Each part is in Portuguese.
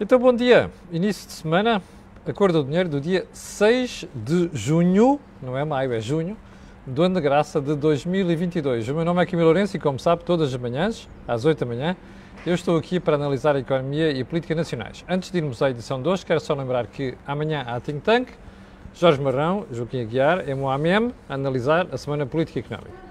Então, bom dia. Início de semana, Acordo do Dinheiro do dia 6 de junho, não é maio, é junho, do ano de graça de 2022. O meu nome é Camilo Lourenço e, como sabe, todas as manhãs, às 8 da manhã, eu estou aqui para analisar a economia e a política nacionais. Antes de irmos à edição de hoje, quero só lembrar que amanhã há Think Tank, Jorge Marrão, Joaquim Aguiar, MOAMM, a analisar a Semana Política e Económica.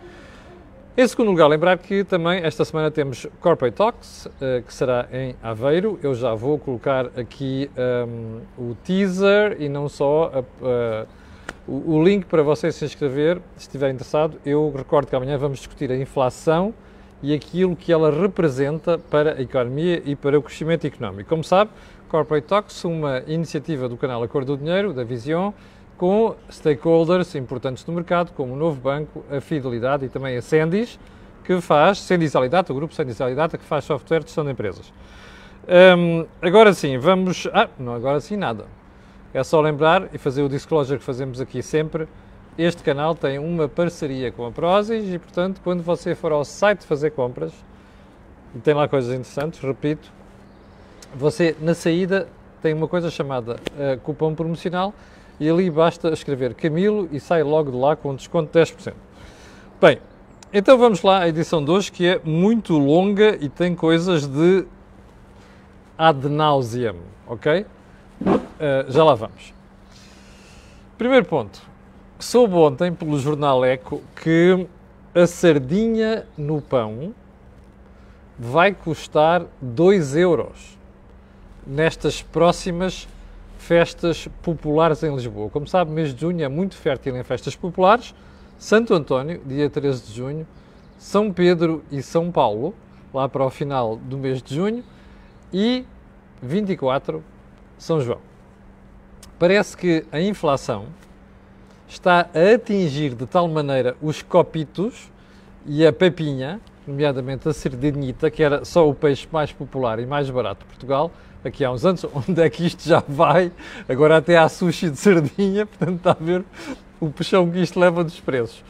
Em segundo lugar, lembrar que também esta semana temos Corporate Talks, eh, que será em Aveiro. Eu já vou colocar aqui um, o teaser e não só a, a, o, o link para você se inscrever, se estiver interessado. Eu recordo que amanhã vamos discutir a inflação e aquilo que ela representa para a economia e para o crescimento económico. Como sabe, Corporate Talks, uma iniciativa do canal Acordo do Dinheiro, da Vision, com stakeholders importantes do mercado, como o Novo Banco, a Fidelidade e também a Sendis, que faz, Sendis Alidata, o grupo Sendis Alidata, que faz software de gestão de empresas. Um, agora sim, vamos... Ah, não agora sim nada. É só lembrar e fazer o disclosure que fazemos aqui sempre. Este canal tem uma parceria com a Prozis e, portanto, quando você for ao site fazer compras, e tem lá coisas interessantes, repito, você, na saída, tem uma coisa chamada uh, cupom promocional e ali basta escrever Camilo e sai logo de lá com um desconto de 10%. Bem, então vamos lá à edição de hoje que é muito longa e tem coisas de ad nauseam, ok? Uh, já lá vamos. Primeiro ponto. Soube ontem pelo jornal Eco que a sardinha no pão vai custar 2 euros nestas próximas festas populares em Lisboa. Como sabe, mês de junho é muito fértil em festas populares. Santo António, dia 13 de junho, São Pedro e São Paulo, lá para o final do mês de junho, e 24, São João. Parece que a inflação está a atingir de tal maneira os copitos e a papinha, nomeadamente a sardinita, que era só o peixe mais popular e mais barato de Portugal, aqui há uns anos, onde é que isto já vai? Agora até há sushi de sardinha, portanto está a ver o puxão que isto leva dos preços.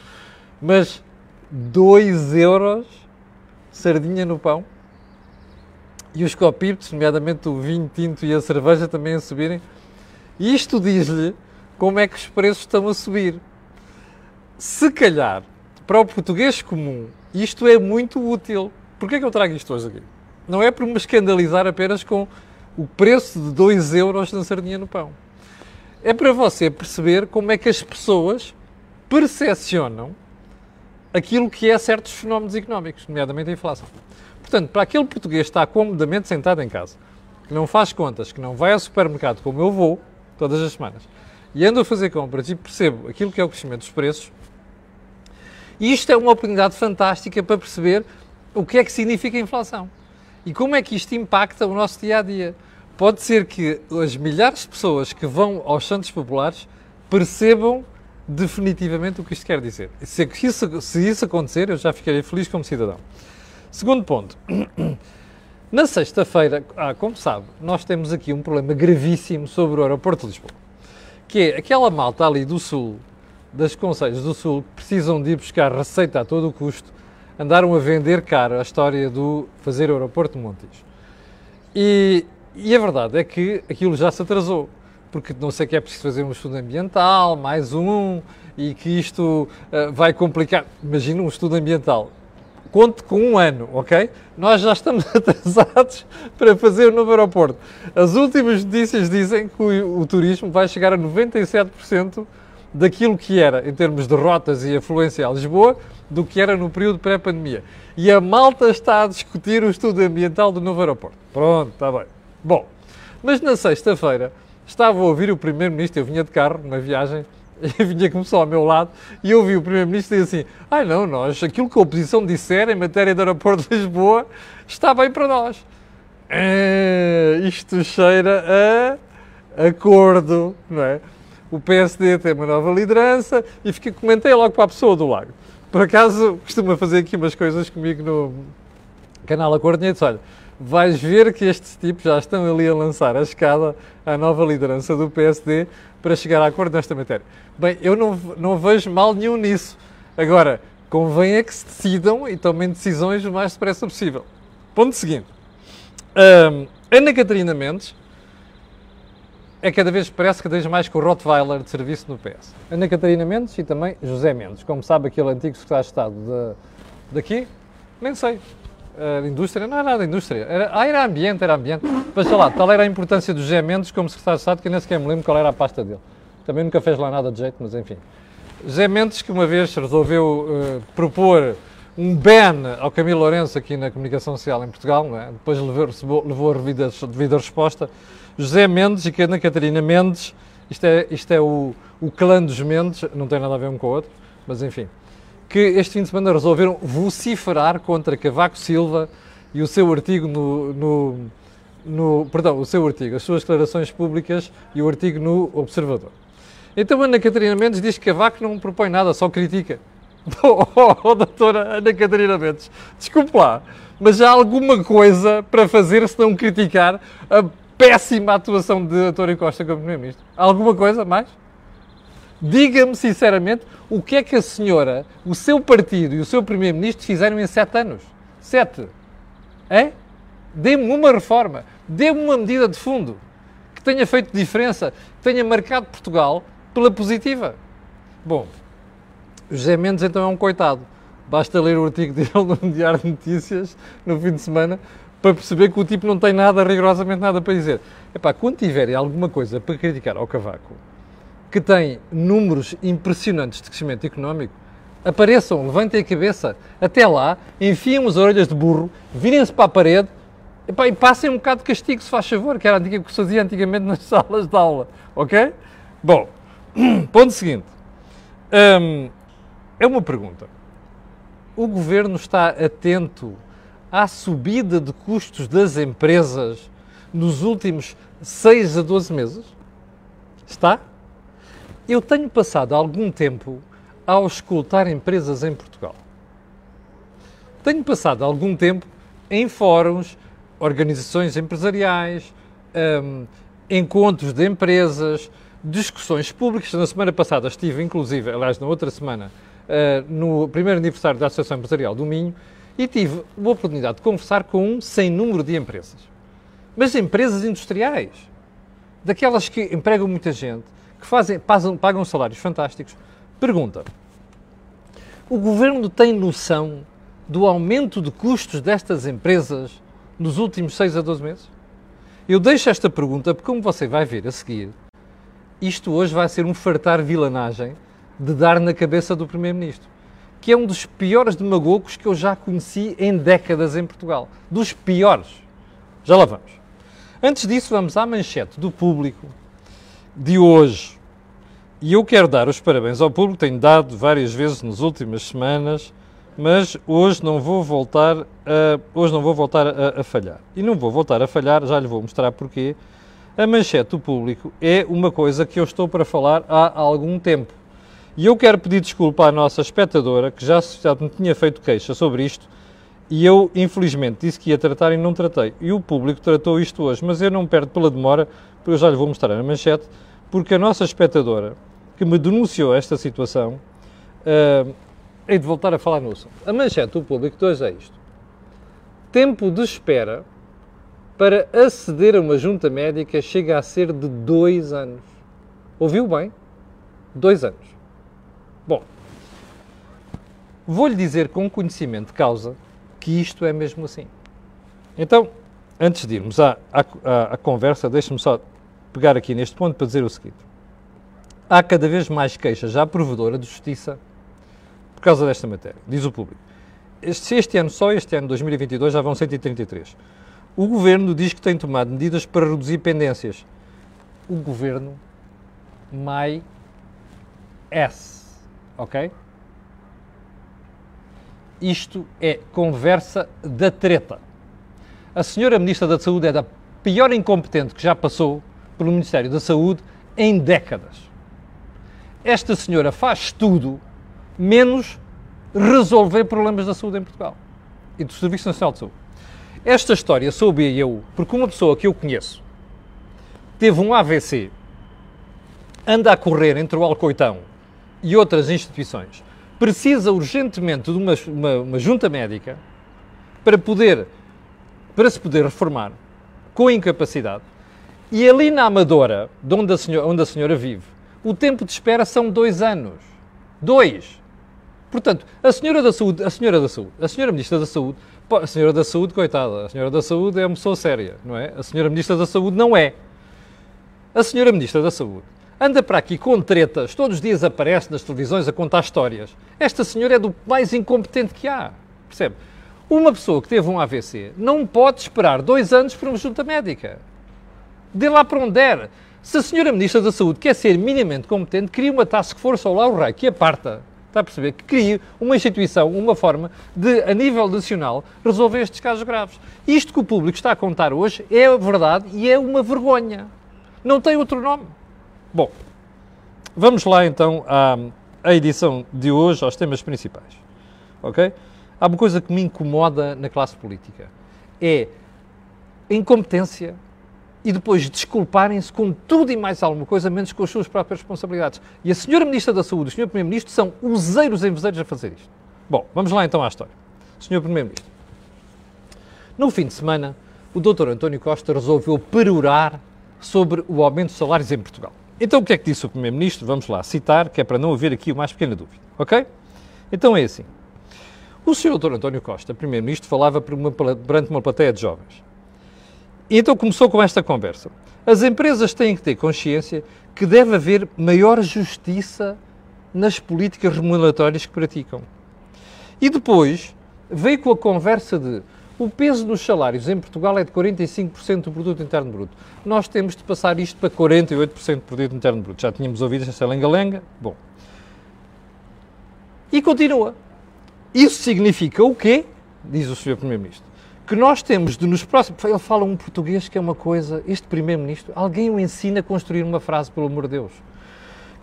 Mas 2 euros sardinha no pão e os copitos, nomeadamente o vinho tinto e a cerveja também a subirem. Isto diz-lhe como é que os preços estão a subir. Se calhar, para o português comum, isto é muito útil. Porquê é que eu trago isto hoje aqui? Não é por me escandalizar apenas com o preço de 2 euros na sardinha no pão. É para você perceber como é que as pessoas percepcionam aquilo que é certos fenómenos económicos, nomeadamente a inflação. Portanto, para aquele português que está comodamente sentado em casa, que não faz contas, que não vai ao supermercado como eu vou todas as semanas, e ando a fazer compras e percebo aquilo que é o crescimento dos preços, isto é uma oportunidade fantástica para perceber o que é que significa a inflação e como é que isto impacta o nosso dia a dia pode ser que as milhares de pessoas que vão aos Santos Populares percebam definitivamente o que isto quer dizer. Se isso, se isso acontecer, eu já ficarei feliz como cidadão. Segundo ponto. Na sexta-feira, ah, como sabe, nós temos aqui um problema gravíssimo sobre o aeroporto de Lisboa, que é aquela malta ali do Sul, das Conselhos do Sul, que precisam de ir buscar receita a todo o custo, andaram a vender caro a história do fazer o aeroporto de Montijo. E e a verdade é que aquilo já se atrasou, porque não sei que é preciso fazer um estudo ambiental, mais um, e que isto uh, vai complicar. Imagina um estudo ambiental. Conte com um ano, ok? Nós já estamos atrasados para fazer o novo aeroporto. As últimas notícias dizem que o, o turismo vai chegar a 97% daquilo que era, em termos de rotas e afluência a Lisboa, do que era no período pré-pandemia. E a malta está a discutir o estudo ambiental do novo aeroporto. Pronto, está bem. Bom, mas na sexta-feira estava a ouvir o Primeiro-Ministro, eu vinha de carro, numa viagem, e vinha começou ao meu lado, e eu ouvi o Primeiro-Ministro dizer assim, ai ah, não, nós, aquilo que a oposição disser em matéria do aeroporto de Lisboa está bem para nós. É, isto cheira a acordo, não é? O PSD tem uma nova liderança e fiquei, comentei logo para a pessoa do lago. Por acaso costuma fazer aqui umas coisas comigo no canal Acordo e disse, olha, vais ver que estes tipos já estão ali a lançar a escada à nova liderança do PSD para chegar a acordo nesta matéria. Bem, eu não, não vejo mal nenhum nisso. Agora, convém é que se decidam e tomem decisões o mais depressa possível. Ponto seguinte. Um, Ana Catarina Mendes é cada vez, parece cada vez mais com o Rottweiler de serviço no PS. Ana Catarina Mendes e também José Mendes. Como sabe, aquele antigo secretário de Estado de, daqui, nem sei, uh, indústria, não é nada indústria, era, ah, era ambiente, era ambiente. Sei lá, tal era a importância do José Mendes como secretário de Estado que eu nem sequer me lembro qual era a pasta dele. Também nunca fez lá nada de jeito, mas enfim. José Mendes, que uma vez resolveu uh, propor um ban ao Camilo Lourenço aqui na comunicação social em Portugal, é? depois levou, levou a devida, devida resposta. José Mendes e Ana Catarina Mendes, isto é, isto é o, o clã dos Mendes, não tem nada a ver um com o outro, mas enfim, que este fim de semana resolveram vociferar contra Cavaco Silva e o seu artigo no, no, no perdão, o seu artigo, as suas declarações públicas e o artigo no Observador. Então Ana Catarina Mendes diz que Cavaco não propõe nada, só critica. Oh, oh, oh, doutora Ana Catarina Mendes, desculpe lá, mas há alguma coisa para fazer se não criticar a péssima atuação de António Costa como Primeiro-Ministro? Alguma coisa mais? Diga-me sinceramente o que é que a senhora, o seu partido e o seu Primeiro-Ministro fizeram em sete anos? Sete. É? Dê-me uma reforma, dê-me uma medida de fundo que tenha feito diferença, que tenha marcado Portugal pela positiva. Bom, José Mendes então é um coitado. Basta ler o artigo dele no Diário de Notícias no fim de semana para perceber que o tipo não tem nada, rigorosamente nada para dizer. Epá, quando tiverem alguma coisa para criticar ao Cavaco, que tem números impressionantes de crescimento económico, apareçam, levantem a cabeça, até lá, enfiem as orelhas de burro, virem-se para a parede e passem um bocado de castigo, se faz favor, que era o que se fazia antigamente nas salas de aula, ok? Bom, ponto seguinte. Hum, é uma pergunta. O governo está atento à subida de custos das empresas nos últimos 6 a 12 meses? Está? Eu tenho passado algum tempo a escutar empresas em Portugal. Tenho passado algum tempo em fóruns, organizações empresariais, um, encontros de empresas, discussões públicas. Na semana passada estive, inclusive, aliás, na outra semana, uh, no primeiro aniversário da Associação Empresarial do Minho e tive a oportunidade de conversar com um sem número de empresas. Mas empresas industriais, daquelas que empregam muita gente, que fazem, pagam, pagam salários fantásticos. Pergunta: o governo tem noção do aumento de custos destas empresas nos últimos 6 a 12 meses? Eu deixo esta pergunta porque, como você vai ver a seguir, isto hoje vai ser um fartar vilanagem de dar na cabeça do Primeiro-Ministro, que é um dos piores demagogos que eu já conheci em décadas em Portugal. Dos piores. Já lá vamos. Antes disso, vamos à manchete do público de hoje. E eu quero dar os parabéns ao público, tenho dado várias vezes nas últimas semanas, mas hoje não vou voltar a, hoje não vou voltar a, a falhar. E não vou voltar a falhar, já lhe vou mostrar porquê. A manchete do público é uma coisa que eu estou para falar há algum tempo. E eu quero pedir desculpa à nossa espectadora, que já, já me tinha feito queixa sobre isto, e eu, infelizmente, disse que ia tratar e não tratei. E o público tratou isto hoje, mas eu não perdo pela demora, porque eu já lhe vou mostrar na manchete, porque a nossa espectadora, que me denunciou esta situação, uh, hei de voltar a falar no assunto. A manchete do público de hoje é isto. Tempo de espera para aceder a uma junta médica chega a ser de dois anos. Ouviu bem? Dois anos. Bom, vou-lhe dizer com conhecimento de causa que isto é mesmo assim. Então, antes de irmos à, à, à conversa, deixe-me só pegar aqui neste ponto para dizer o seguinte. Há cada vez mais queixas à provedora de justiça por causa desta matéria, diz o público. Este, este ano, só este ano, 2022, já vão 133. O Governo diz que tem tomado medidas para reduzir pendências. O Governo, my S ok? Isto é conversa da treta. A senhora Ministra da Saúde é da pior incompetente que já passou pelo Ministério da Saúde em décadas. Esta senhora faz tudo menos resolver problemas da saúde em Portugal e do Serviço Nacional de Saúde. Esta história soube eu porque uma pessoa que eu conheço teve um AVC, anda a correr entre o Alcoitão e outras instituições precisa urgentemente de uma, uma, uma junta médica para poder para se poder reformar com incapacidade E ali na Amadora, de onde a senhora, onde a senhora vive, o tempo de espera são dois anos. Dois. Portanto, a senhora da saúde, a senhora da saúde, a senhora ministra da saúde, a senhora da saúde, coitada, a senhora da saúde é uma pessoa séria, não é? A senhora ministra da saúde não é. A senhora ministra da saúde anda para aqui com tretas, todos os dias aparece nas televisões a contar histórias. Esta senhora é do mais incompetente que há, percebe? Uma pessoa que teve um AVC não pode esperar dois anos por uma junta médica. Dê lá para onde der. Se a senhora Ministra da Saúde quer ser minimamente competente, cria uma task force ao Lauro Rei que aparta. Está a perceber? Que crie uma instituição, uma forma de, a nível nacional, resolver estes casos graves. Isto que o público está a contar hoje é verdade e é uma vergonha. Não tem outro nome. Bom, vamos lá então à, à edição de hoje, aos temas principais. Ok? Há uma coisa que me incomoda na classe política. É a incompetência e depois desculparem-se com tudo e mais alguma coisa, menos com as suas próprias responsabilidades. E a senhora Ministra da Saúde e o senhor Primeiro-Ministro são useiros em a fazer isto. Bom, vamos lá então à história. Senhor Primeiro-Ministro, no fim de semana, o Dr. António Costa resolveu perorar sobre o aumento de salários em Portugal. Então o que é que disse o Primeiro-Ministro? Vamos lá citar, que é para não haver aqui o mais pequena dúvida, ok? Então é assim. O Sr. Dr. António Costa, Primeiro-Ministro, falava perante uma plateia de jovens. E então começou com esta conversa. As empresas têm que ter consciência que deve haver maior justiça nas políticas remuneratórias que praticam. E depois veio com a conversa de o peso dos salários em Portugal é de 45% do produto interno bruto. Nós temos de passar isto para 48% do produto interno bruto. Já tínhamos ouvido esta lenga-lenga. Bom. E continua. Isso significa o quê? Diz o Sr. Primeiro-Ministro. Que nós temos de nos próximos. Ele fala um português que é uma coisa. Este Primeiro-Ministro, alguém o ensina a construir uma frase, pelo amor de Deus.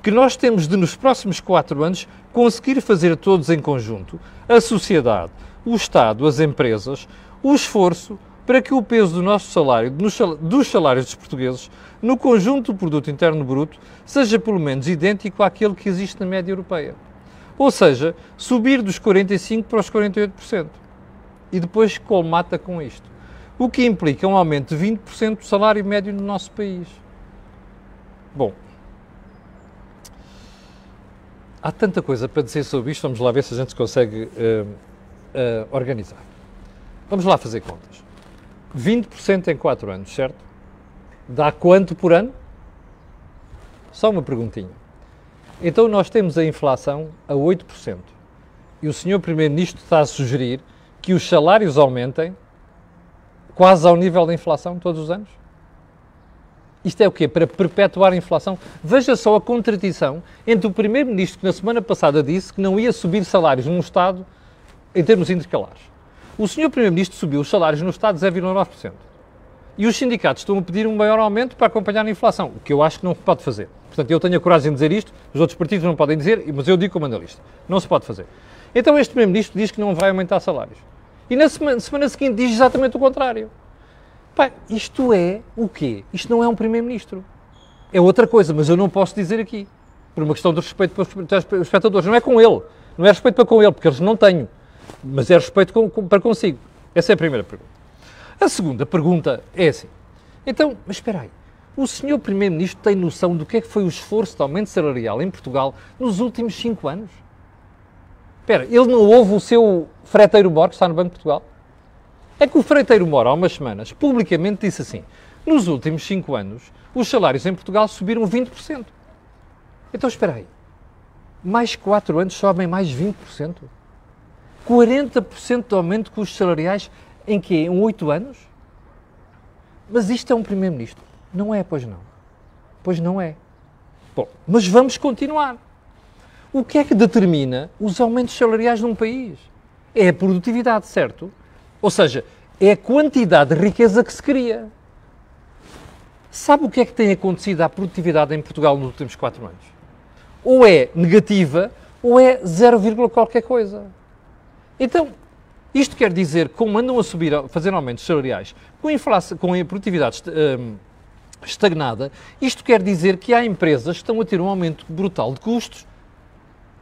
Que nós temos de, nos próximos quatro anos, conseguir fazer todos em conjunto, a sociedade, o Estado, as empresas, o esforço para que o peso do nosso salário, dos salários dos portugueses, no conjunto do produto interno bruto, seja pelo menos idêntico àquele que existe na média europeia. Ou seja, subir dos 45% para os 48%. E depois colmata com isto. O que implica um aumento de 20% do salário médio no nosso país. Bom, há tanta coisa para dizer sobre isto, vamos lá ver se a gente consegue uh, uh, organizar. Vamos lá fazer contas. 20% em 4 anos, certo? Dá quanto por ano? Só uma perguntinha. Então nós temos a inflação a 8%. E o senhor Primeiro-Ministro está a sugerir que os salários aumentem quase ao nível da inflação todos os anos? Isto é o quê? Para perpetuar a inflação? Veja só a contradição entre o Primeiro-Ministro que na semana passada disse que não ia subir salários num Estado em termos intercalares. O senhor Primeiro-Ministro subiu os salários no Estado 0,9%. E os sindicatos estão a pedir um maior aumento para acompanhar a inflação, o que eu acho que não se pode fazer. Portanto, eu tenho a coragem de dizer isto, os outros partidos não podem dizer, mas eu digo como analista. Não se pode fazer. Então este Primeiro-Ministro diz que não vai aumentar salários. E na semana, semana seguinte diz exatamente o contrário. Pá, isto é o quê? Isto não é um Primeiro-Ministro. É outra coisa, mas eu não posso dizer aqui. Por uma questão de respeito para os espectadores. Não é com ele. Não é respeito para com ele, porque eles não tenho. Mas é respeito com, com, para consigo. Essa é a primeira pergunta. A segunda pergunta é assim. Então, mas espera aí. O senhor Primeiro-Ministro tem noção do que é que foi o esforço de aumento salarial em Portugal nos últimos cinco anos? Espera, ele não ouve o seu freteiro Mor, que está no Banco de Portugal? É que o freteiro Mor, há umas semanas, publicamente disse assim, nos últimos cinco anos, os salários em Portugal subiram 20%. Então, espera aí. Mais quatro anos sobem mais 20%? 40% de aumento de custos salariais em que Em 8 anos? Mas isto é um primeiro-ministro. Não é, pois não. Pois não é. Bom, mas vamos continuar. O que é que determina os aumentos salariais num país? É a produtividade, certo? Ou seja, é a quantidade de riqueza que se cria. Sabe o que é que tem acontecido à produtividade em Portugal nos últimos 4 anos? Ou é negativa ou é 0, qualquer coisa. Então, isto quer dizer que, como andam a subir, a fazer aumentos salariais, com inflação, com a produtividade um, estagnada, isto quer dizer que há empresas que estão a ter um aumento brutal de custos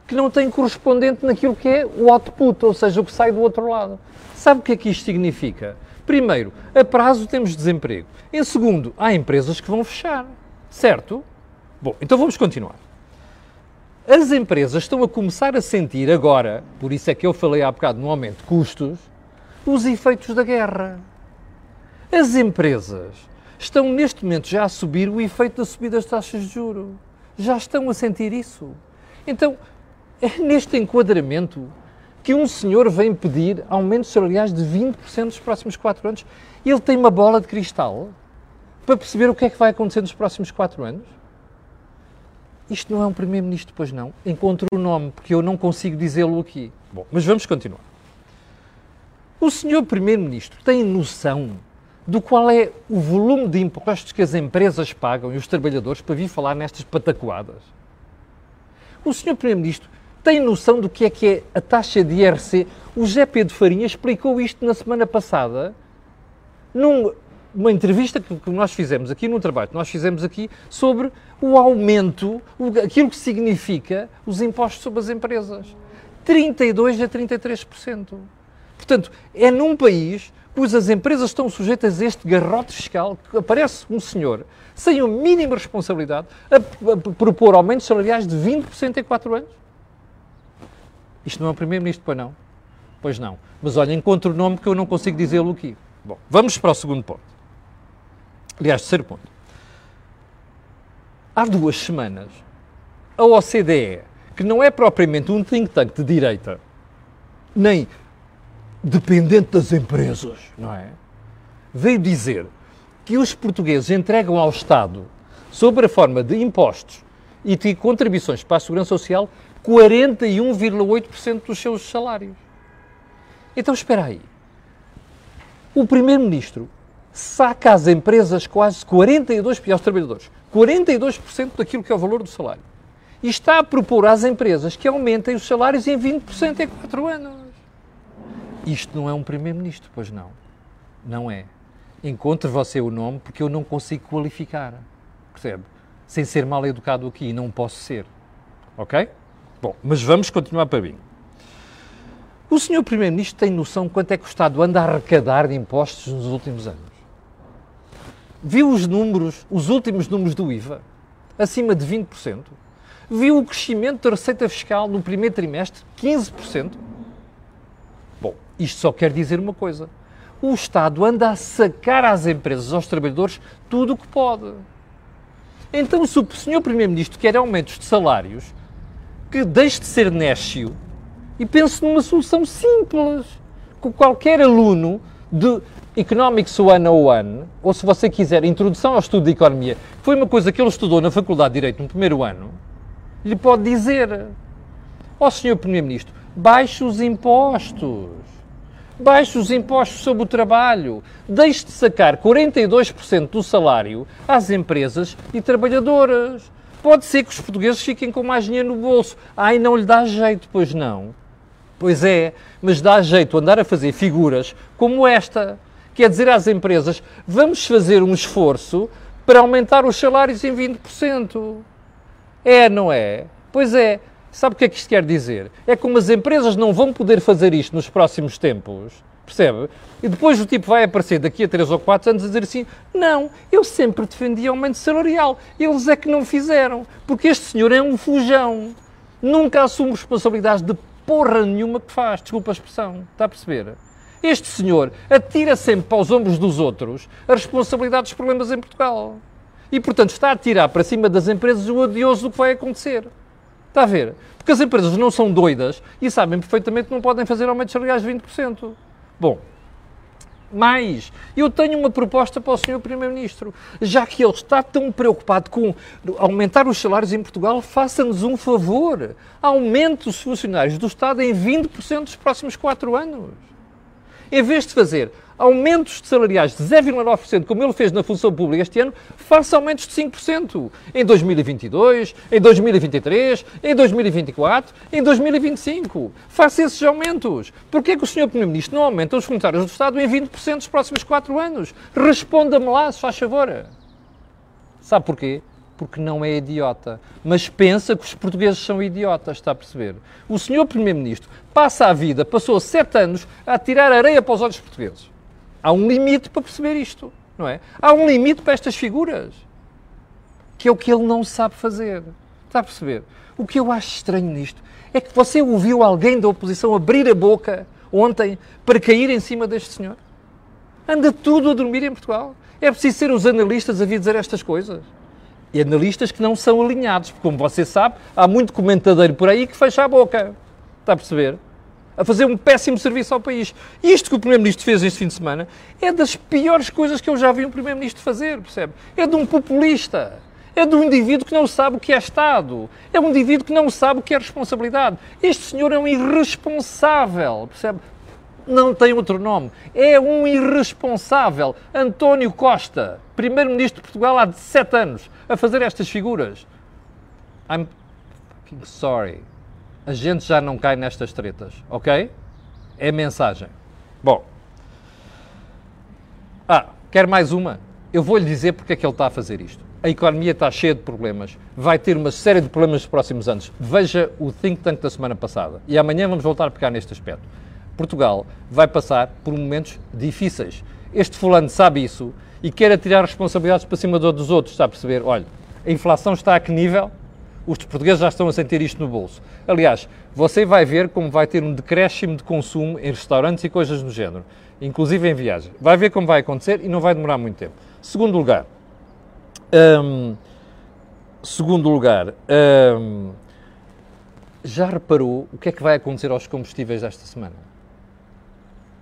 que não tem correspondente naquilo que é o output, ou seja, o que sai do outro lado. Sabe o que é que isto significa? Primeiro, a prazo temos desemprego. Em segundo, há empresas que vão fechar. Certo? Bom, então vamos continuar. As empresas estão a começar a sentir agora, por isso é que eu falei há bocado no aumento de custos, os efeitos da guerra. As empresas estão neste momento já a subir o efeito da subida das taxas de juros. Já estão a sentir isso. Então, é neste enquadramento que um senhor vem pedir aumentos salariais de 20% nos próximos 4 anos. Ele tem uma bola de cristal para perceber o que é que vai acontecer nos próximos 4 anos? Isto não é um primeiro-ministro, pois não. Encontro o nome, porque eu não consigo dizê-lo aqui. Bom, mas vamos continuar. O senhor primeiro-ministro tem noção do qual é o volume de impostos que as empresas pagam e os trabalhadores para vir falar nestas patacoadas? O senhor primeiro-ministro tem noção do que é que é a taxa de IRC? O José Pedro Farinha explicou isto na semana passada numa entrevista que, que nós fizemos aqui no trabalho, nós fizemos aqui sobre o aumento, aquilo que significa os impostos sobre as empresas. 32 a 33%. Portanto, é num país cujas empresas estão sujeitas a este garrote fiscal que aparece um senhor sem a mínima responsabilidade a propor aumentos salariais de 20% em 4 anos. Isto não é o Primeiro-Ministro, pois não? Pois não. Mas olha, encontro o nome que eu não consigo dizê-lo aqui. Bom, vamos para o segundo ponto. Aliás, terceiro ponto. Há duas semanas, a OCDE, que não é propriamente um think tank de direita, nem dependente das empresas, não é? Veio dizer que os portugueses entregam ao Estado, sob a forma de impostos e de contribuições para a Segurança Social, 41,8% dos seus salários. Então espera aí. O Primeiro-Ministro saca às empresas quase 42% e aos trabalhadores 42% daquilo que é o valor do salário. E está a propor às empresas que aumentem os salários em 20% em 4 anos. Isto não é um Primeiro-Ministro, pois não. Não é. Encontre você o nome porque eu não consigo qualificar. Percebe? Sem ser mal educado aqui, não posso ser. Ok? Bom, mas vamos continuar para mim. O senhor Primeiro-Ministro tem noção quanto é que o Estado anda a arrecadar de impostos nos últimos anos? Viu os números, os últimos números do IVA? Acima de 20%? Viu o crescimento da receita fiscal no primeiro trimestre? 15%? Bom, isto só quer dizer uma coisa. O Estado anda a sacar às empresas, aos trabalhadores, tudo o que pode. Então, se o senhor Primeiro-Ministro quer aumentos de salários, que deixe de ser néscio e pense numa solução simples. Que qualquer aluno de Economics 101, ou se você quiser, Introdução ao Estudo de Economia, foi uma coisa que ele estudou na Faculdade de Direito no primeiro ano, lhe pode dizer: Ó oh, Sr. Primeiro-Ministro, baixe os impostos. Baixe os impostos sobre o trabalho. Deixe de sacar 42% do salário às empresas e trabalhadoras. Pode ser que os portugueses fiquem com mais dinheiro no bolso. Ai, não lhe dá jeito, pois não. Pois é, mas dá jeito andar a fazer figuras como esta. Quer dizer às empresas, vamos fazer um esforço para aumentar os salários em 20%. É, não é? Pois é. Sabe o que é que isto quer dizer? É como as empresas não vão poder fazer isto nos próximos tempos Percebe? E depois o tipo vai aparecer daqui a 3 ou 4 anos a dizer assim: não, eu sempre defendi aumento salarial, eles é que não fizeram, porque este senhor é um fujão, nunca assume responsabilidades de porra nenhuma que faz, desculpa a expressão, está a perceber? Este senhor atira sempre para os ombros dos outros a responsabilidade dos problemas em Portugal. E, portanto, está a tirar para cima das empresas o odioso do que vai acontecer. Está a ver? Porque as empresas não são doidas e sabem perfeitamente que não podem fazer aumentos salariais de 20%. Bom, mais, eu tenho uma proposta para o Sr. Primeiro-Ministro. Já que ele está tão preocupado com aumentar os salários em Portugal, faça-nos um favor. Aumente os funcionários do Estado em 20% nos próximos 4 anos. Em vez de fazer aumentos de salariais de 0,9%, como ele fez na função pública este ano, faça aumentos de 5% em 2022, em 2023, em 2024, em 2025. Faça esses aumentos. Por que é que o Sr. Primeiro-Ministro não aumenta os funcionários do Estado em 20% nos próximos 4 anos? Responda-me lá, se faz favor. Sabe porquê? porque não é idiota, mas pensa que os portugueses são idiotas, está a perceber? O senhor Primeiro-Ministro passa a vida, passou sete anos a tirar areia para os olhos portugueses Há um limite para perceber isto, não é? Há um limite para estas figuras, que é o que ele não sabe fazer. Está a perceber? O que eu acho estranho nisto é que você ouviu alguém da oposição abrir a boca ontem para cair em cima deste senhor? Anda tudo a dormir em Portugal. É preciso ser os analistas a vir dizer estas coisas. E analistas que não são alinhados, porque, como você sabe, há muito comentadeiro por aí que fecha a boca. Está a perceber? A fazer um péssimo serviço ao país. Isto que o Primeiro-Ministro fez este fim de semana é das piores coisas que eu já vi um Primeiro-Ministro fazer, percebe? É de um populista. É de um indivíduo que não sabe o que é Estado. É um indivíduo que não sabe o que é responsabilidade. Este senhor é um irresponsável, percebe? Não tem outro nome. É um irresponsável. António Costa, Primeiro-Ministro de Portugal há 17 anos, a fazer estas figuras. I'm sorry. A gente já não cai nestas tretas, ok? É mensagem. Bom. Ah, quer mais uma? Eu vou-lhe dizer porque é que ele está a fazer isto a economia está cheia de problemas, vai ter uma série de problemas nos próximos anos. Veja o think tank da semana passada. E amanhã vamos voltar a pegar neste aspecto. Portugal vai passar por momentos difíceis. Este fulano sabe isso e quer atirar responsabilidades para cima dos outros, está a perceber? Olha, a inflação está a que nível? Os portugueses já estão a sentir isto no bolso. Aliás, você vai ver como vai ter um decréscimo de consumo em restaurantes e coisas do género, inclusive em viagem. Vai ver como vai acontecer e não vai demorar muito tempo. Segundo lugar, um, segundo lugar, um, já reparou o que é que vai acontecer aos combustíveis esta semana?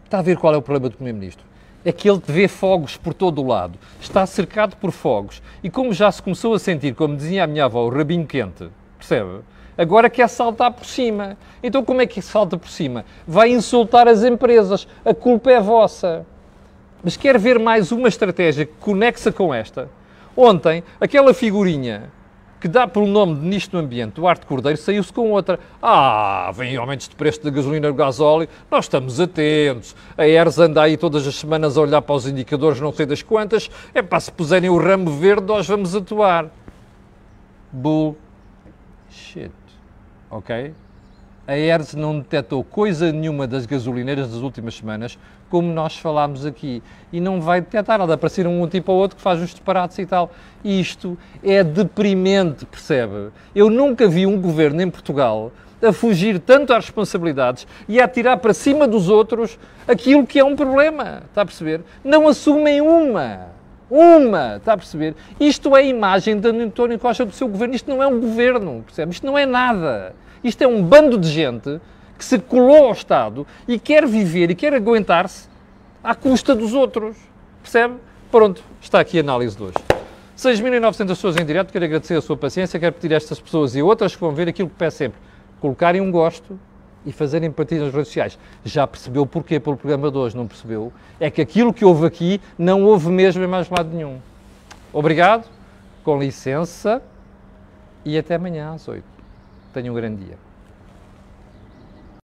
Está a ver qual é o problema do Primeiro-Ministro? É que ele vê fogos por todo o lado, está cercado por fogos e, como já se começou a sentir, como dizia a minha avó, o rabinho quente, percebe? Agora quer saltar por cima. Então, como é que salta por cima? Vai insultar as empresas, a culpa é vossa. Mas quer ver mais uma estratégia que conexa com esta? Ontem, aquela figurinha que dá pelo nome de Ministro do Ambiente, Duarte Cordeiro, saiu-se com outra. Ah, vem aumentos de preço da gasolina e do gasóleo, nós estamos atentos. A ERS anda aí todas as semanas a olhar para os indicadores, não sei das quantas. É para se puserem o ramo verde, nós vamos atuar. Bull shit. Ok? A ERS não detectou coisa nenhuma das gasolineiras das últimas semanas, como nós falámos aqui. E não vai detectar nada, aparecer um tipo ou outro que faz uns disparates e tal. Isto é deprimente, percebe? Eu nunca vi um governo em Portugal a fugir tanto às responsabilidades e a tirar para cima dos outros aquilo que é um problema. Está a perceber? Não assumem uma. Uma, está a perceber? Isto é a imagem de António Costa do seu governo. Isto não é um governo, percebe? Isto não é nada. Isto é um bando de gente que se colou ao Estado e quer viver e quer aguentar-se à custa dos outros. Percebe? Pronto, está aqui a análise de hoje. 6.900 pessoas em direto, quero agradecer a sua paciência, quero pedir a estas pessoas e outras que vão ver aquilo que peço sempre, colocarem um gosto e fazerem partidas nas redes sociais. Já percebeu porquê pelo programa de hoje? Não percebeu? É que aquilo que houve aqui não houve mesmo em mais lado nenhum. Obrigado, com licença e até amanhã às 8. Tenha um grande dia.